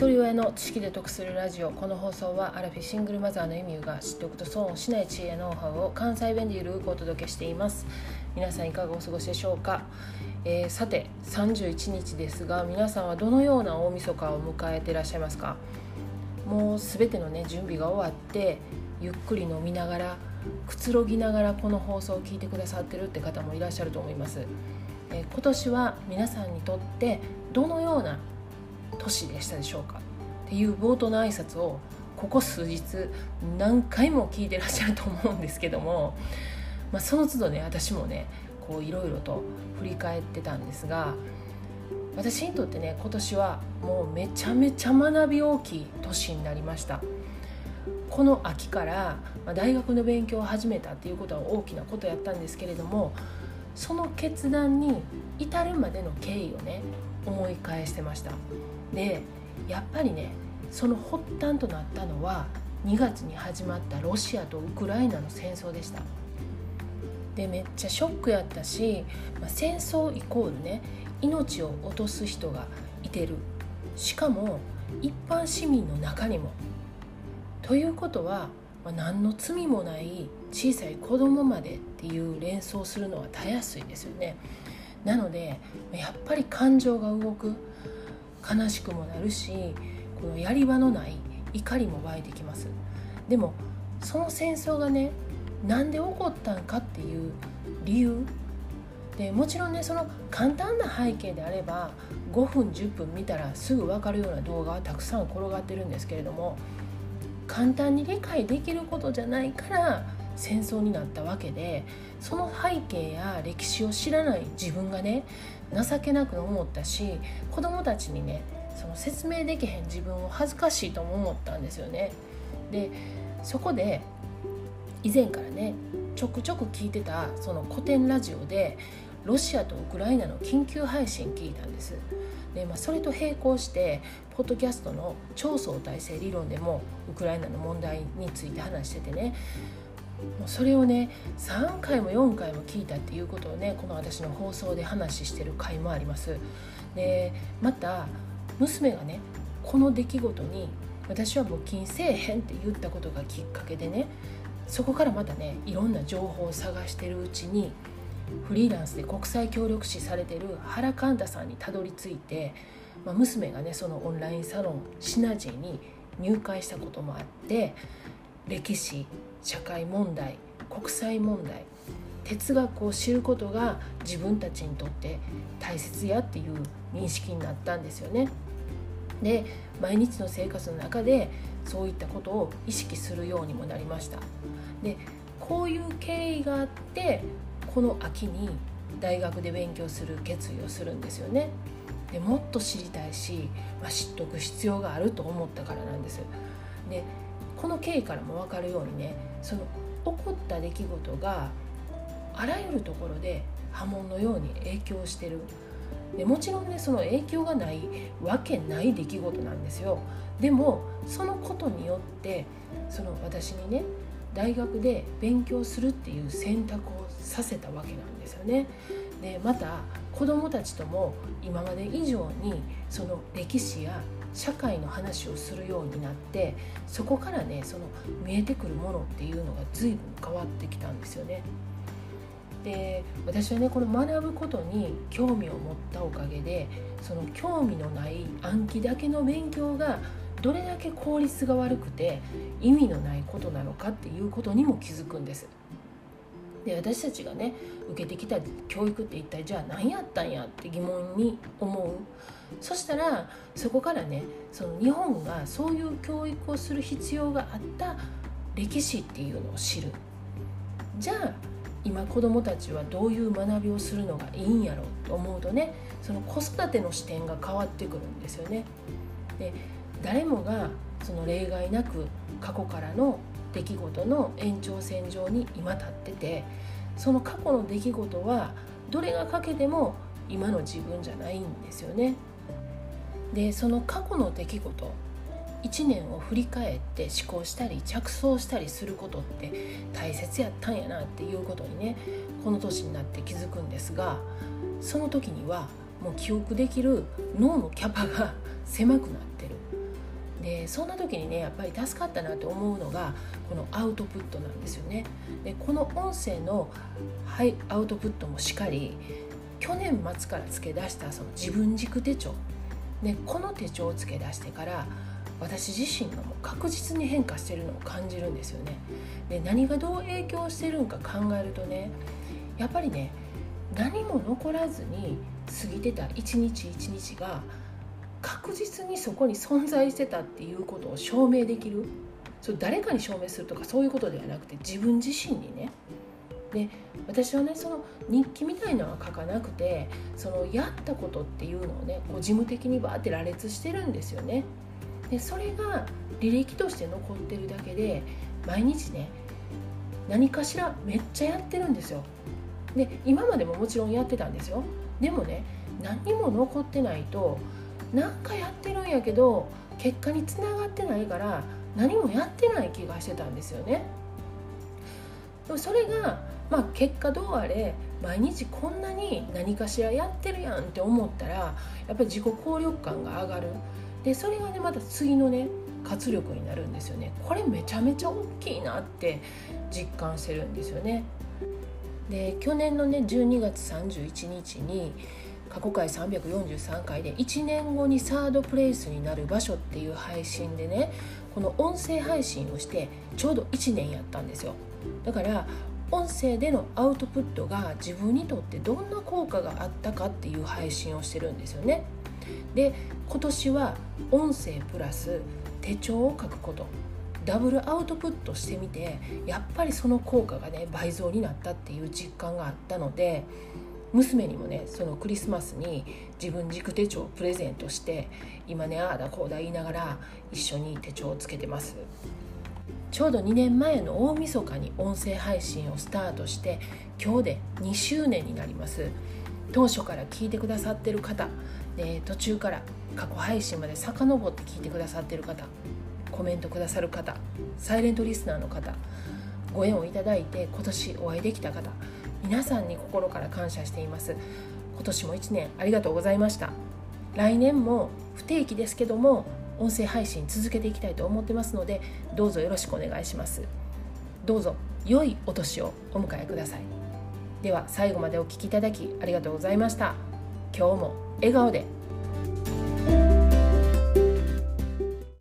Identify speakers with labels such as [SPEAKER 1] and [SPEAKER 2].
[SPEAKER 1] 一人親の知識で得するラジオ。この放送はアラフィシングルマザーのエミューが知っておくと損をしない知恵やノウハウを関西弁でゆるくお届けしています。皆さんいかがお過ごしでしょうか、えー、さて31日ですが皆さんはどのような大晦日を迎えていらっしゃいますか？もう全てのね準備が終わってゆっくり飲みながらくつろぎながらこの放送を聞いてくださってるって方もいらっしゃると思います、えー、今年は皆さんにとってどのような年でしたでしょうか。っていう冒頭の挨拶をここ数日何回も聞いてらっしゃると思うんですけども、まあ、その都度ね私もねこういろいろと振り返ってたんですが私にとってね今年はもうめちゃめちゃ学び大きい年になりました。この秋から大学の勉強を始めたっていうことは大きなことやったんですけれどもその決断に至るまでの経緯をね思い返してました。でやっぱりねその発端となったのは2月に始まったロシアとウクライナの戦争でした。でめっちゃショックやったし、まあ、戦争イコールね命を落とす人がいてる。しかも一般市民の中にも。ということは、まあ、何の罪もない小さい子供までっていう連想するのはたやすいですよね。なのでやっぱり感情が動く。悲しくもなるしこのやり場のない怒りも湧いてきます。でもその戦争がねなんで起こったんかっていう理由。でもちろんねその簡単な背景であれば5分10分見たらすぐ分かるような動画はたくさん転がってるんですけれども簡単に理解できることじゃないから戦争になったわけでその背景や歴史を知らない自分がね情けなく思ったし子供たちにねその説明できへん自分を恥ずかしいとも思ったんですよね。でそこで以前からねちょくちょく聞いてたその古典ラジオでロシアとウクライナの緊急配信聞いたんです。でまあ、それと並行してポッドキャストの超相対性理論でもウクライナの問題について話しててねもうそれをね3回も4回も聞いたっていうことをねこの私の放送で話してる回もあります。でまた娘がねこの出来事に私は募金せえへんって言ったことがきっかけでねそこからまたねいろんな情報を探してるうちにフリーランスで国際協力士されてる原寛太さんにたどり着いて、まあ、娘がねそのオンラインサロンシナジーに入会したこともあって歴史社会問題国際問題哲学を知ることが自分たちにとって大切やっていう認識になったんですよね。で毎日の生活の中でそういったことを意識するようにもなりました。でこういう経緯があってこの秋に大学で勉強する決意をするんですよね。でもっと知りたいし、まあ、知っとく必要があると思ったからなんです。でこの経緯からも分かるようにねその起こった出来事があらゆるところで波紋のように影響してるでもちろんねその影響がないわけない出来事なんですよでもそのことによってその私にね大学で勉強するっていう選択をさせたわけなんですよね。でまた子どもたちとも今まで以上にその歴史や社会の話をするようになってそこからねその見えてくるものっていうのが随分変わってきたんですよね。で私はねこの学ぶことに興味を持ったおかげでその興味のない暗記だけの勉強がどれだけ効率が悪くて意味のないことなのかっていうことにも気づくんです。で私たちがね受けてきた教育って一体じゃあ何やったんやって疑問に思うそしたらそこからねその日本がそういう教育をする必要があった歴史っていうのを知るじゃあ今子どもたちはどういう学びをするのがいいんやろうと思うとねその子育ての視点が変わってくるんですよね。で誰もがその例外なく過去からの出来事の延長線上に今立っててその過去の出来事はどれが欠けても今の自分じゃないんですよね。でその過去の出来事1年を振り返って思考したり着想したりすることって大切やったんやなっていうことにねこの年になって気づくんですがその時にはもう記憶できる脳のキャパが狭くなってるでそんな時にねやっぱり助かったなと思うのがこのアウトプットなんですよね。でこの音声の、はい、アウトプットもしっかり去年末から付け出したその自分軸手帳。でこの手帳を付け出してから私自身がもう確実に変化してるのを感じるんですよね。で何がどう影響してるんか考えるとねやっぱりね何も残らずに過ぎてた一日一日が確実にそこに存在してたっていうことを証明できるそれ誰かに証明するとかそういうことではなくて自分自身にねで私はねその日記みたいなのは書かなくてそのやったことっていうのをねこう事務的にバーって羅列してるんですよね。でそれが履歴として残ってるだけで毎日ね何かしらめっちゃやってるんですよ。で今までももちろんやってたんですよ。でもね何も残ってないと何かやってるんやけど結果につながってないから何もやってない気がしてたんですよね。でもそれが、まあ、結果どうあれ毎日こんなに何かしらやってるやんって思ったらやっぱり自己効力感が上がる。でそれがねまた次のね活力になるんですよね。これめちゃめちゃ大きいなって実感してるんですよね。で去年のね12月31日に過去回343回で1年後にサードプレイスになる場所っていう配信でねこの音声配信をしてちょうど1年やったんですよ。だから音声でのアウトプットが自分にとってどんな効果があったかっていう配信をしてるんですよね。で今年は音声プラス手帳を書くこと。ダブルアウトプットしてみてやっぱりその効果がね倍増になったっていう実感があったので娘にもねそのクリスマスに自分軸手帳をプレゼントして今ねああだこうだ言いながら一緒に手帳をつけてます。ちょうど2年前の大晦日に音声配信をスタートして今日で2周年になります。当初から聞いてくださってる方で途中から過去配信まで遡って聞いてくださってる方コメントくださる方サイレントリスナーの方ご縁をいただいて今年お会いできた方皆さんに心から感謝しています。今年も1年ありがとうございました。来年も不定期ですけども音声配信続けていきたいと思ってますのでどうぞよろしくお願いします。どうぞ良いお年をお迎えください。では最後までお聴きいただきありがとうございました。今日も笑顔で。